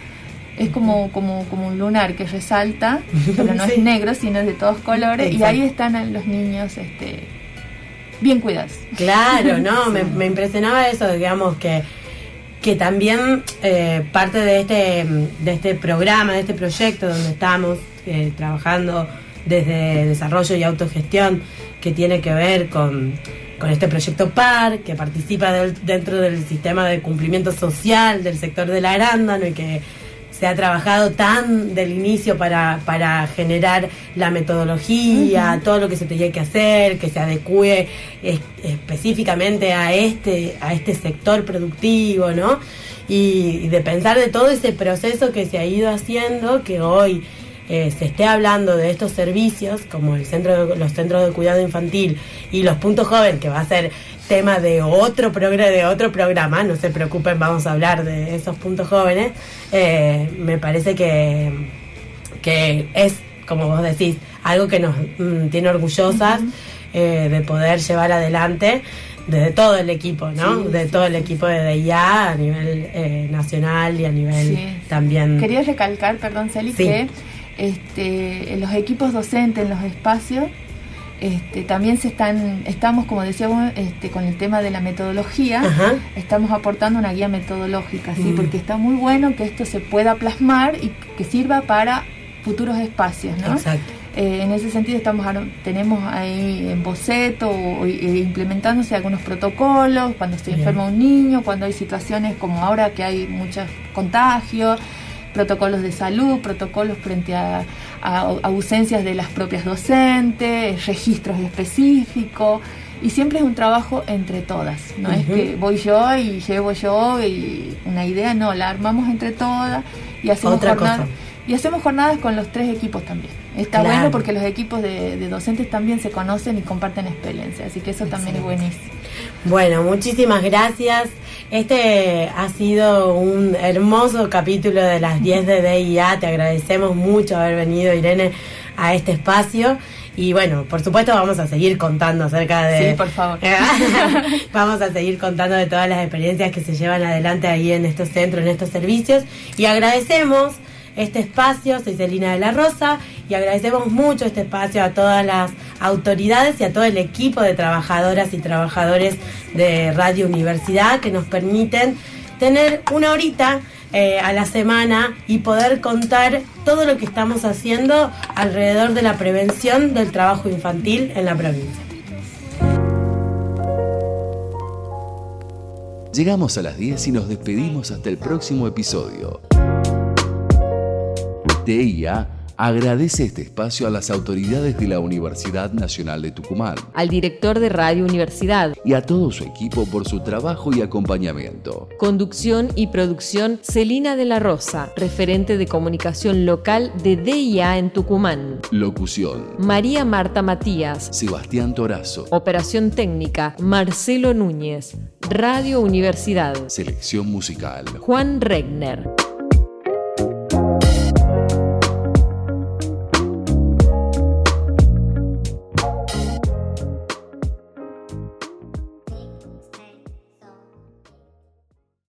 es como, como, como un lunar que resalta, pero no Sí. es negro, sino es de todos colores, y ahí están los niños este, bien cuidados. Claro, no, Sí. me, me impresionaba eso, digamos, que, que también eh, parte de este, de este programa, de este proyecto donde estamos eh, trabajando desde desarrollo y autogestión, que tiene que ver con, con este proyecto PAR, que participa del- dentro del sistema de cumplimiento social del sector del arándano y que se ha trabajado tan del inicio para, para generar la metodología, todo lo que se tenía que hacer, que se adecue es- específicamente a este, a este sector productivo, ¿no? Y, y de pensar de todo ese proceso que se ha ido haciendo, que hoy eh, se esté hablando de estos servicios, como el centro de- los centros de cuidado infantil y los puntos joven, que va a ser tema de otro programa, de otro programa, no se preocupen, vamos a hablar de esos puntos jóvenes, eh, me parece que, que es, como vos decís, algo que nos mm, tiene orgullosas eh, de poder llevar adelante desde todo el equipo, ¿no? Sí, de sí, todo el equipo de DIA a nivel eh, nacional y a nivel Sí. también... Quería recalcar, perdón, Celi, que este, en los equipos docentes, en los espacios, este, también se están, estamos, como decíamos, este, con el tema de la metodología, Ajá. estamos aportando una guía metodológica, ¿sí? Mm. porque está muy bueno que esto se pueda plasmar y que sirva para futuros espacios, ¿no? Exacto. Eh, en ese sentido estamos tenemos ahí en boceto o, eh, implementándose algunos protocolos cuando se enferma un niño, cuando hay situaciones como ahora que hay muchos contagios, protocolos de salud, protocolos frente a, ausencias de las propias docentes, registros específicos. Y siempre es un trabajo entre todas, no es que voy yo y llevo yo y una idea, no, la armamos entre todas y hacemos jornadas. Y hacemos jornadas con los tres equipos también. Está bueno porque los equipos de, docentes también se conocen y comparten experiencia, así que eso también es buenísimo. Bueno, muchísimas gracias. Este ha sido un hermoso capítulo de las 10 de DIA. Te agradecemos mucho haber venido, Irene, a este espacio. Y bueno, por supuesto vamos a seguir contando acerca de... Sí, por favor. vamos a seguir contando de todas las experiencias que se llevan adelante ahí en estos centros, en estos servicios. Y agradecemos este espacio, soy Celina de la Rosa, y agradecemos mucho este espacio a todas las autoridades y a todo el equipo de trabajadoras y trabajadores de Radio Universidad que nos permiten tener una horita eh, a la semana y poder contar todo lo que estamos haciendo alrededor de la prevención del trabajo infantil en la provincia. Llegamos a las 10 y nos despedimos hasta el próximo episodio. TIA agradece este espacio a las autoridades de la Universidad Nacional de Tucumán, al director de Radio Universidad y a todo su equipo por su trabajo y acompañamiento. Conducción y producción Celina de la Rosa, referente de comunicación local de DIA en Tucumán. Locución María Marta Matías, Sebastián Torazo. Operación técnica Marcelo Núñez. Radio Universidad. Selección musical Juan Regner.